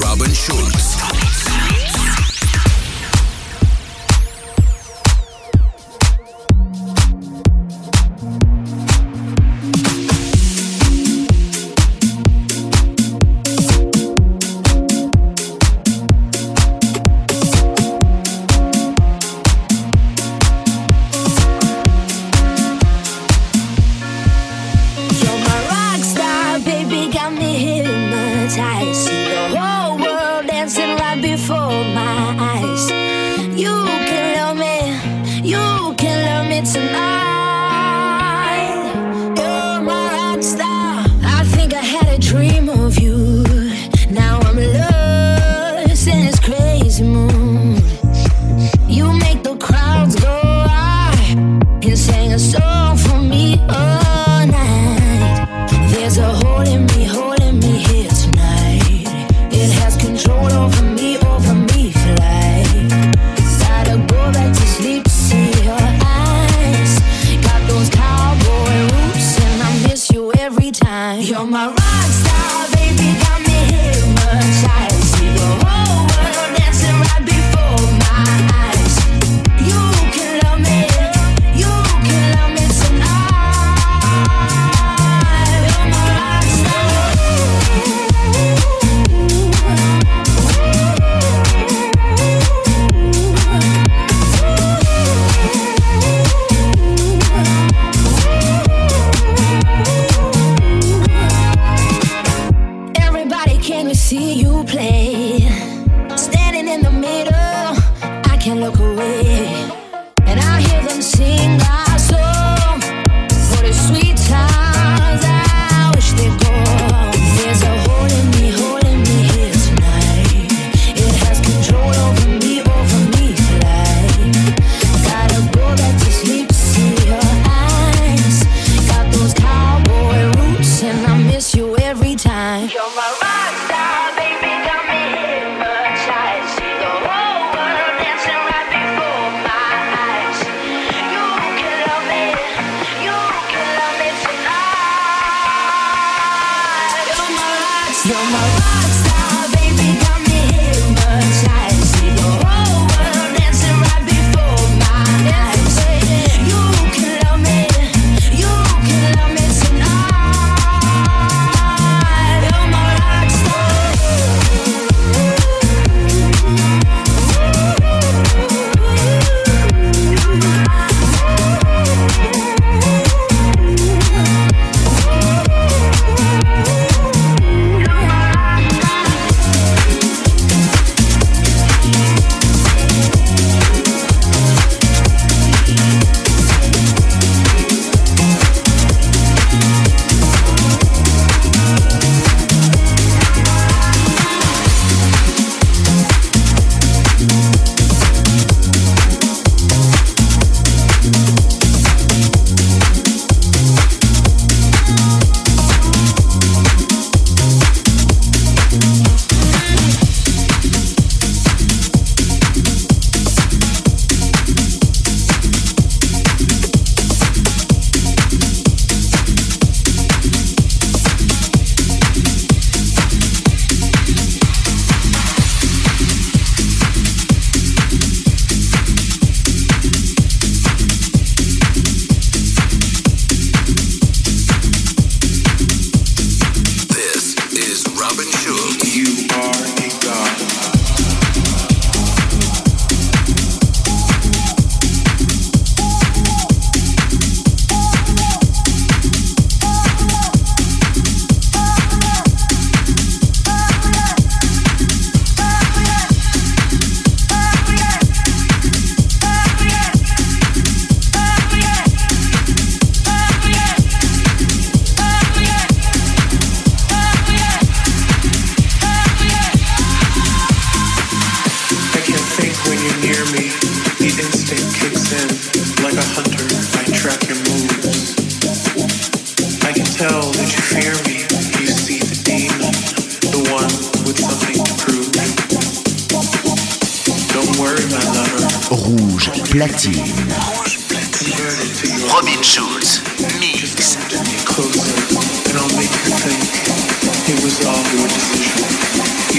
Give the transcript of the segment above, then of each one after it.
Robin Schulz.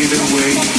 fade way.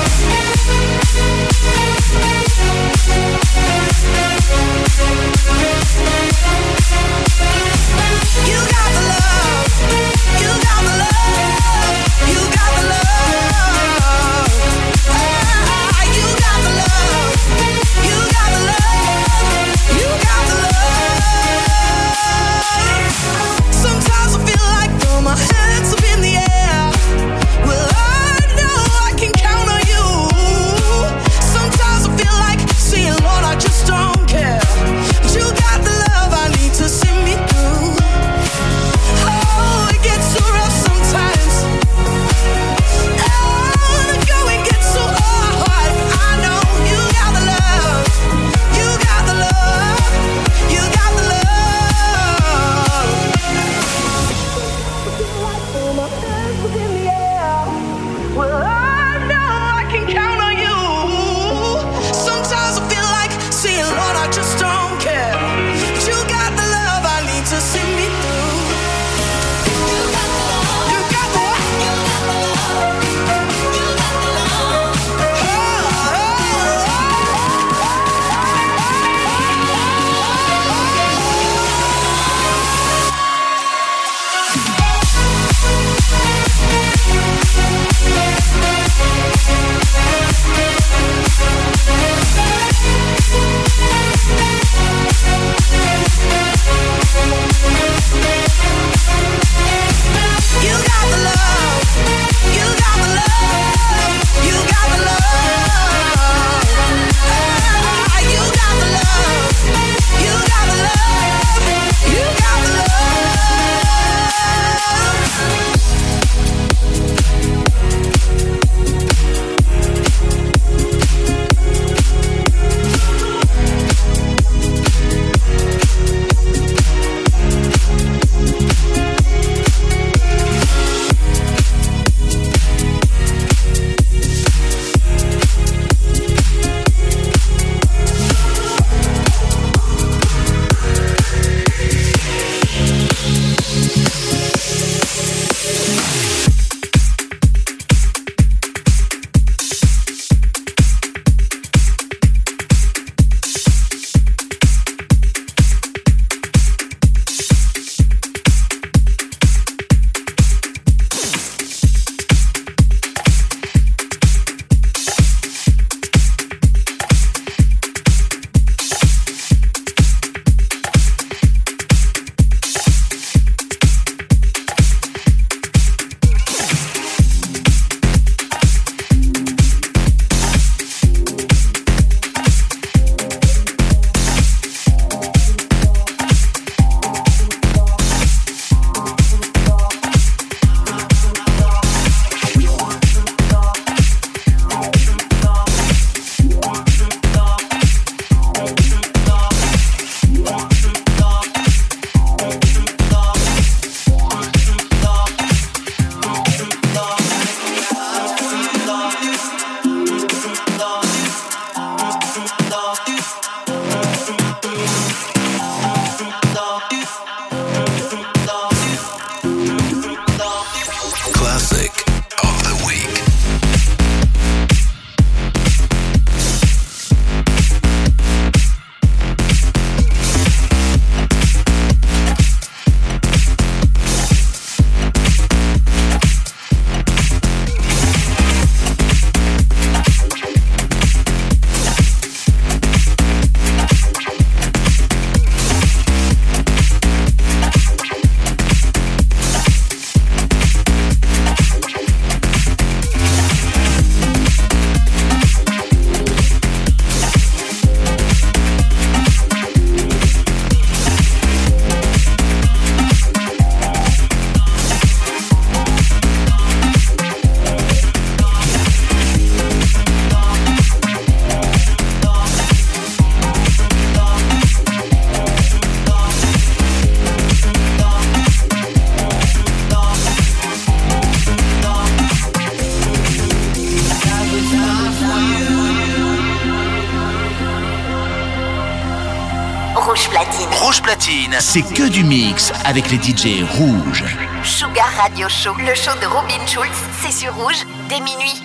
C'est que du mix avec les DJ rouges. Sugar Radio Show, le show de Robin Schulz, c'est sur Rouge dès minuit.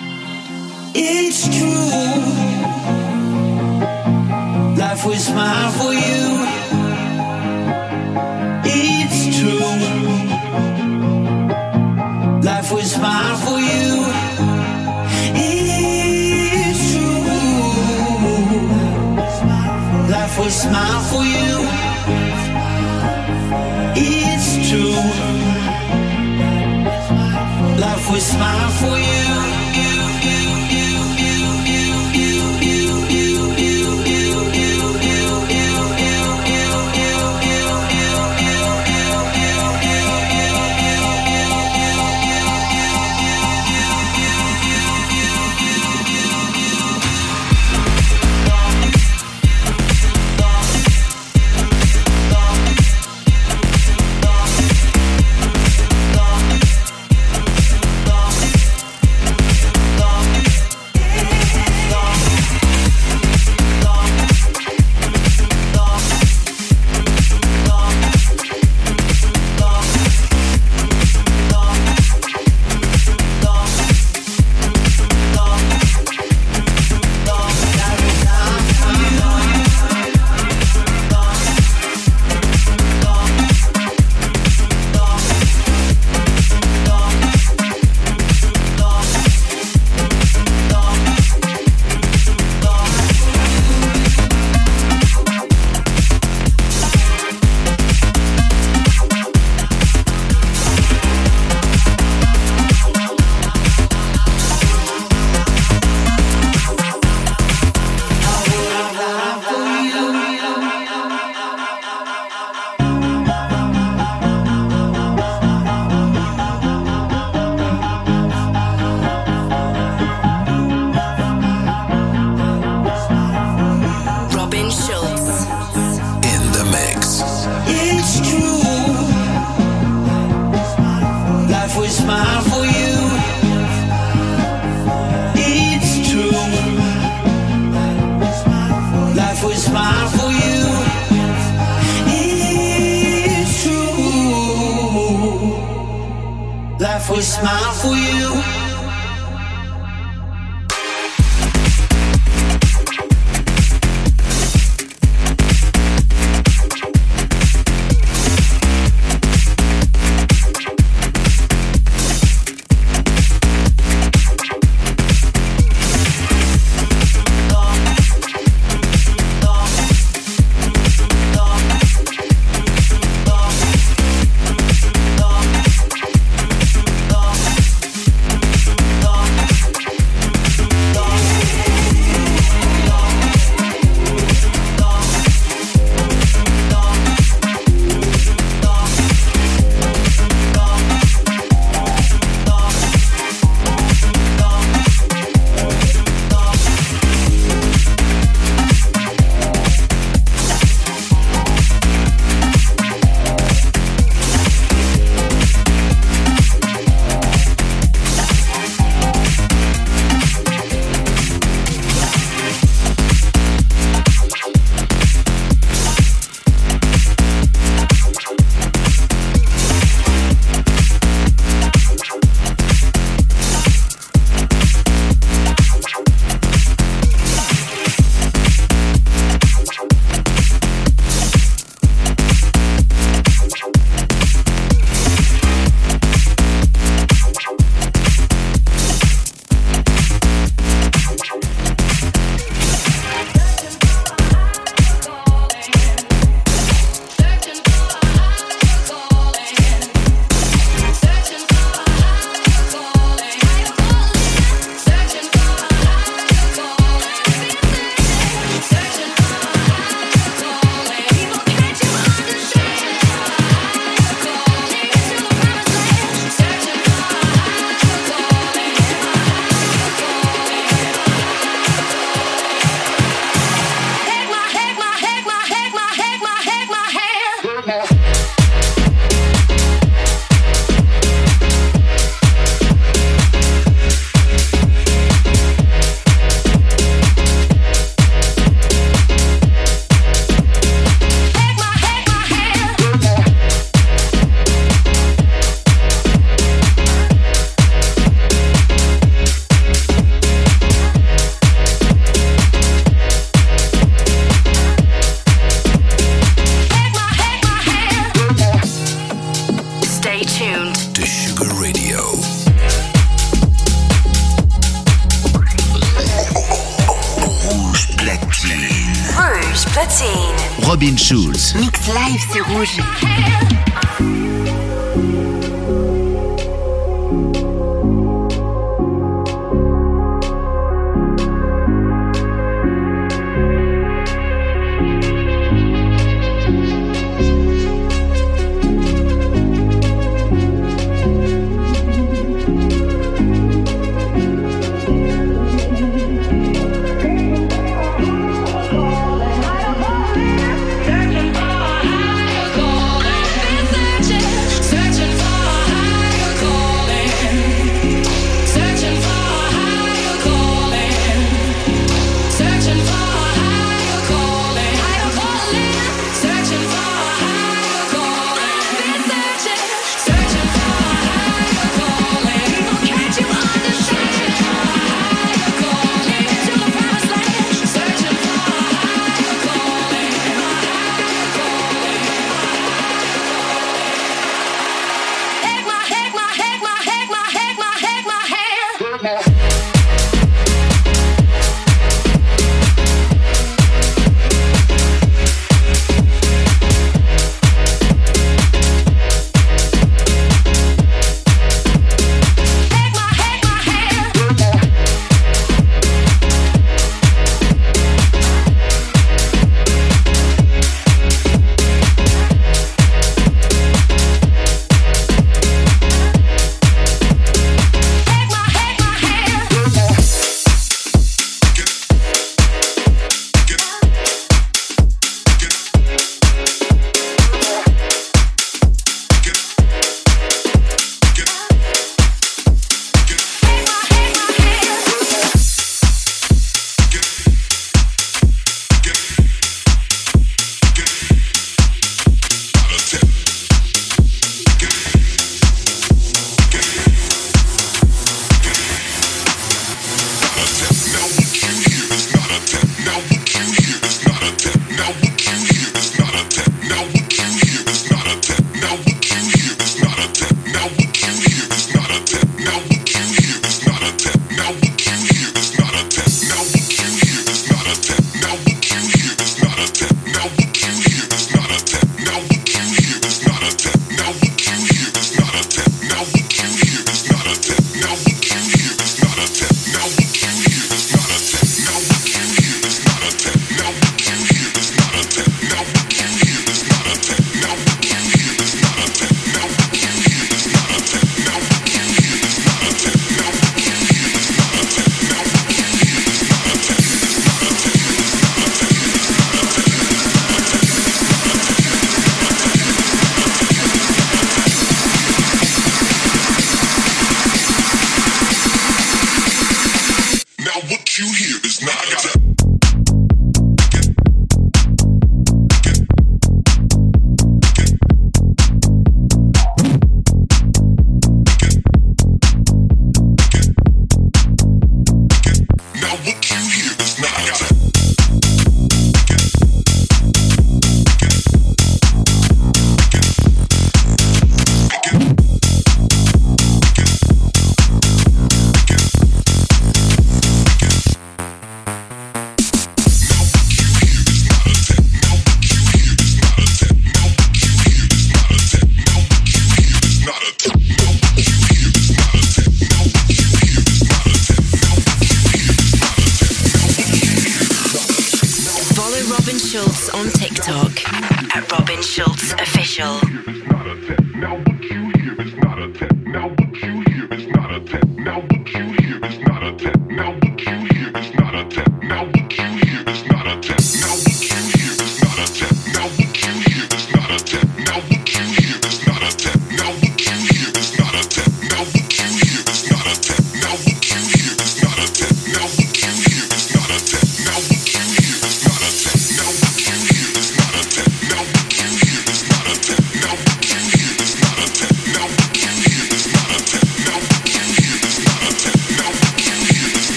It's true. Life was smile for you. It's true. Life was smile for you. my foot.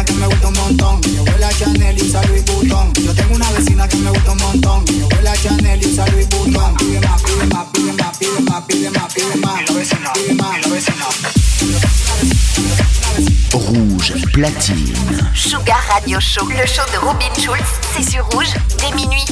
Vecina que me gusta un montón. Ella huele a Chanel y usa Louis Vuitton. Yo tengo una vecina que me gusta un montón. Ella huele a Chanel y usa Louis Vuitton. Pide más, pide más, pide más, pide más, pide más, pide más. Y la vecina, pide más, y la vecina. Rouge platine. Sugar Radio Show, le show de Robin Schulz, c'est sur Rouge dès minuit.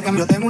la cambió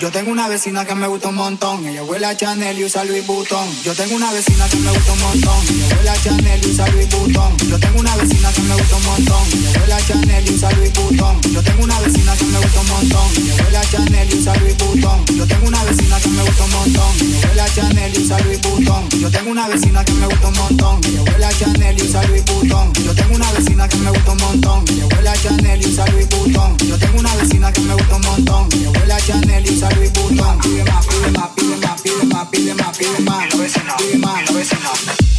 yo tengo una vecina que me gusta un montón, ella huele a Chanel y usa Louis Vuitton. Yo tengo una vecina que me gusta un montón, ella huele a Chanel y usa Louis Vuitton. Yo tengo una vecina que me gusta usa Louis Vuitton. Yo tengo una vecina que me gusta un montón, ella huele a Chanel y usa Louis Vuitton. Yo tengo una vecina que me gusta un montón, ella huele a Chanel y usa Louis Vuitton. Yo tengo una vecina que me gusta un montón, ella huele a Chanel y usa Louis Vuitton. Yo tengo una vecina que me gusta un montón, ella huele a Chanel y usa Louis Vuitton. Yo tengo una vecina que me gusta un montón, ella huele a Chanel y usa Louis Vuitton. Pide más, pide más, pide más, pide más, pide más, pide más. La vecina, pide más,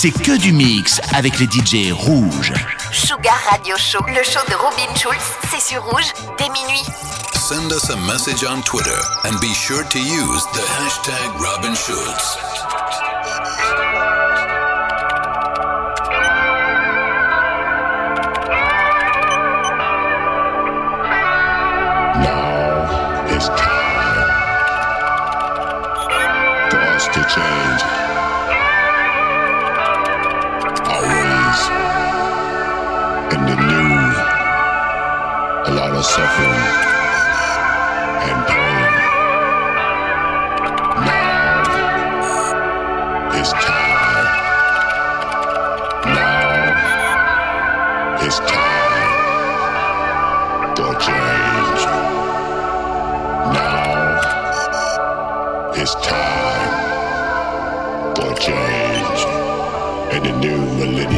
c'est que du mix avec les DJ rouges. Sugar Radio Show, le show de Robin Schulz, c'est sur rouge dès minuit. Send us a message on Twitter and be sure to use the hashtag Robin Schulz. and a new millennium.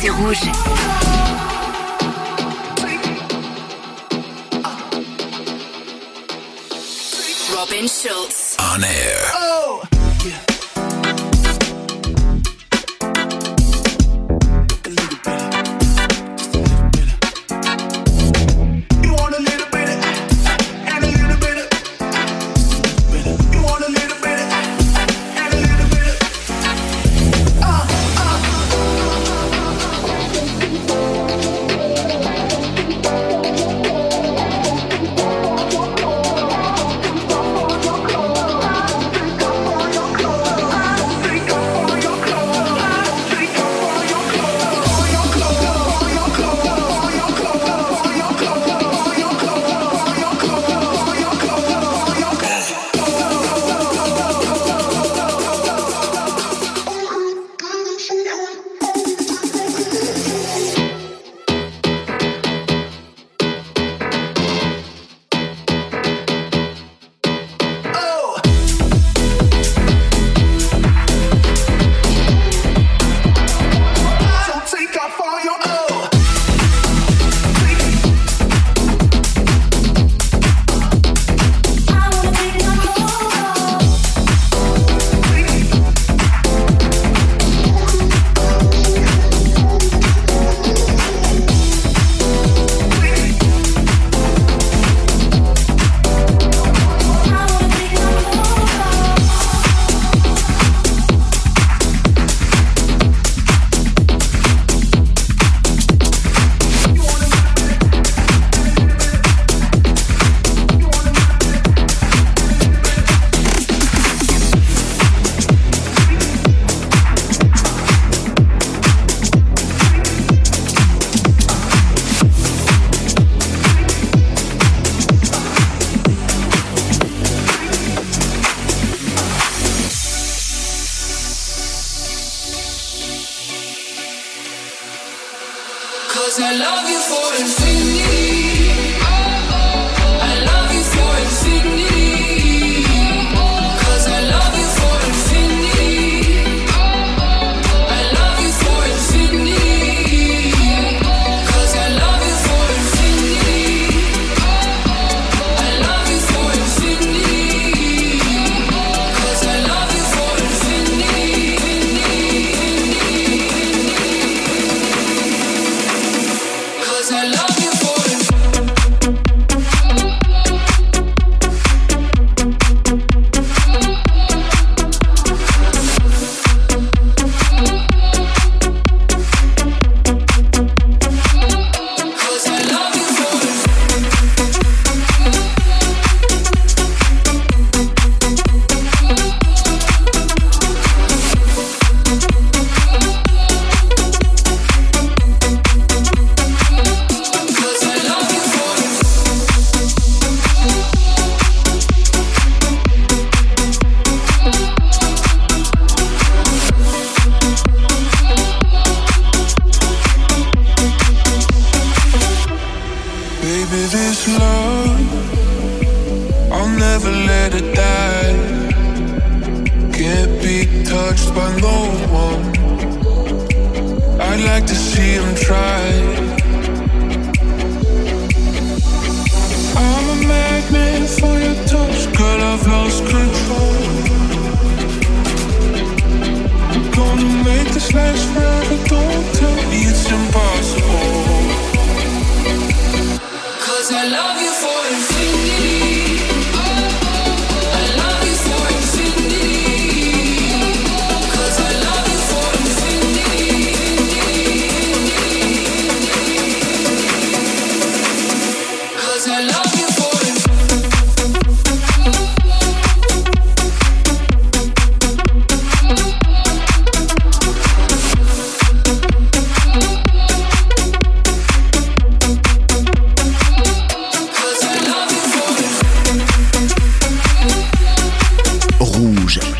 Sur rouge.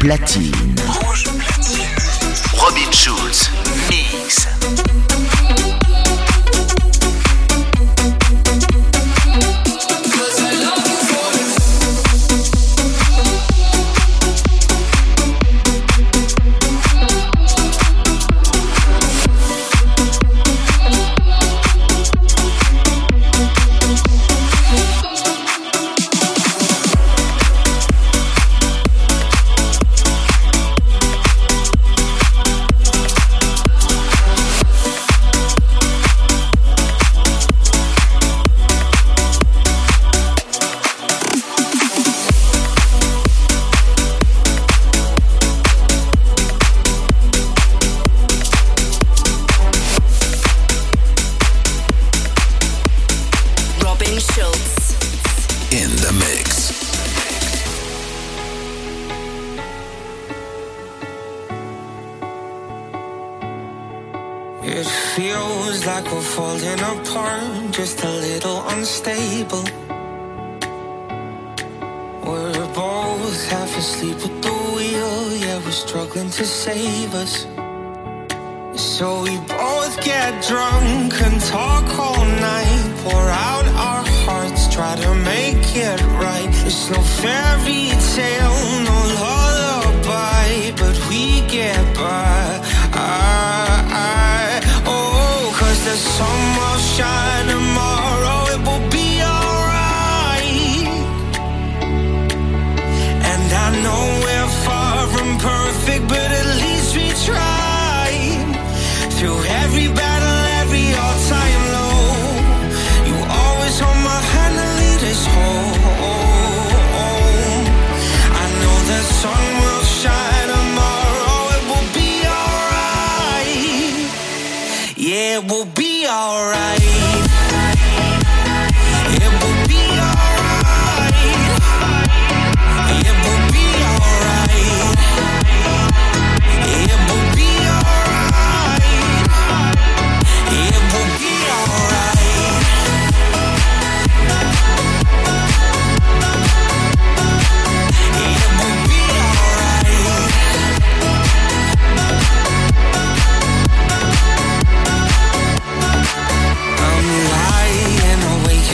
platine. alright.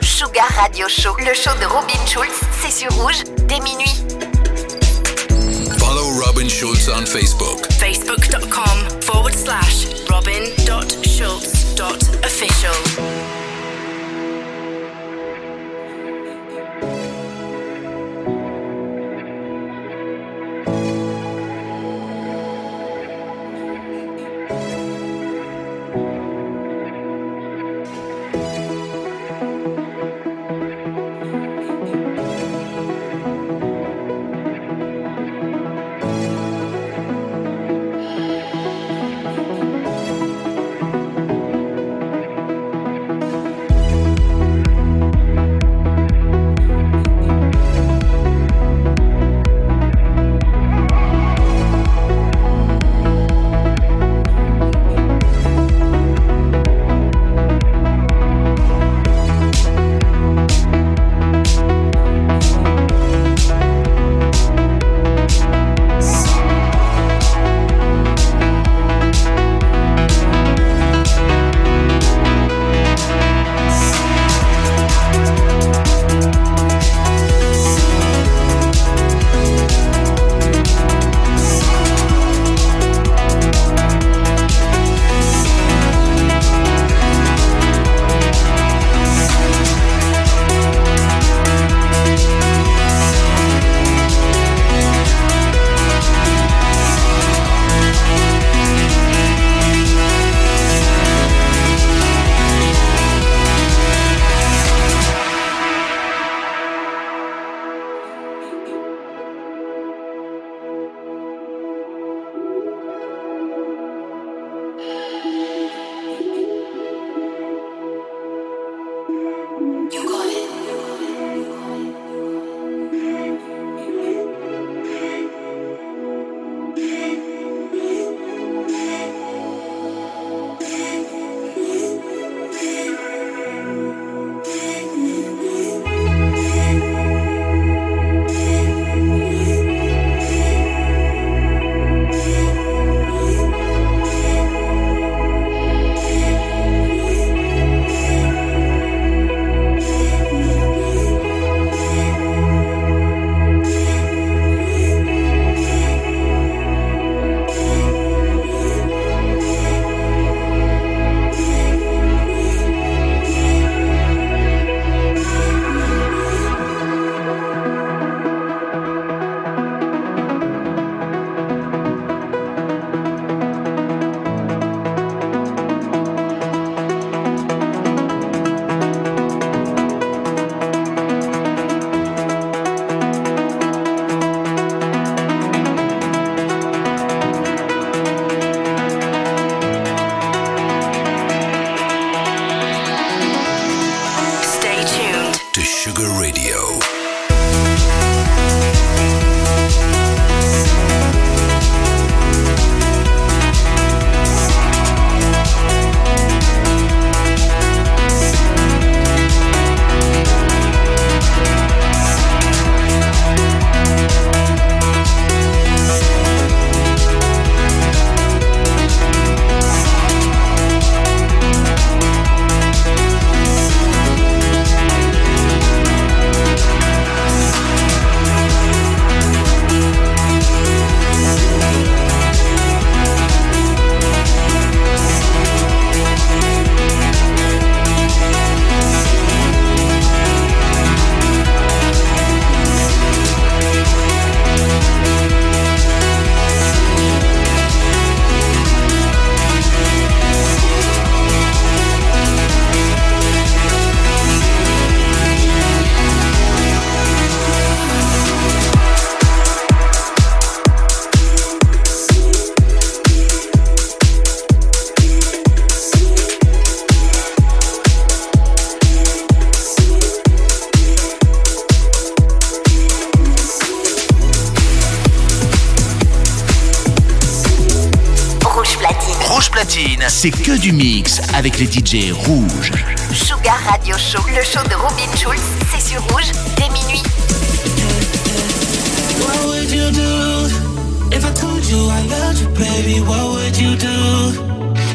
Sugar Radio Show, le show de Robin Schulz, c'est sur rouge dès minuit. Follow Robin Schulz on Facebook. Facebook.com forward slash robin.schulz.official. avec les DJ rouges. Sugar Radio Show, le show de Robin Schulz, c'est sur rouge dès minuit. What would you do if I told you I loved you, baby? What would you do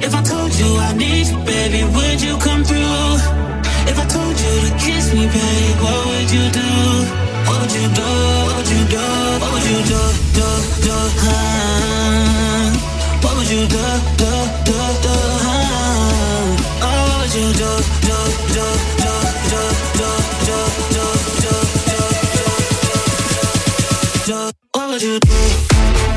if I told you I need you, baby? Would you come through? If I told you to kiss me, baby, what would you do? What would you do? What would you do? What would you do? Do do? Huh? What would you do? Do do do? Huh? you do, you. do,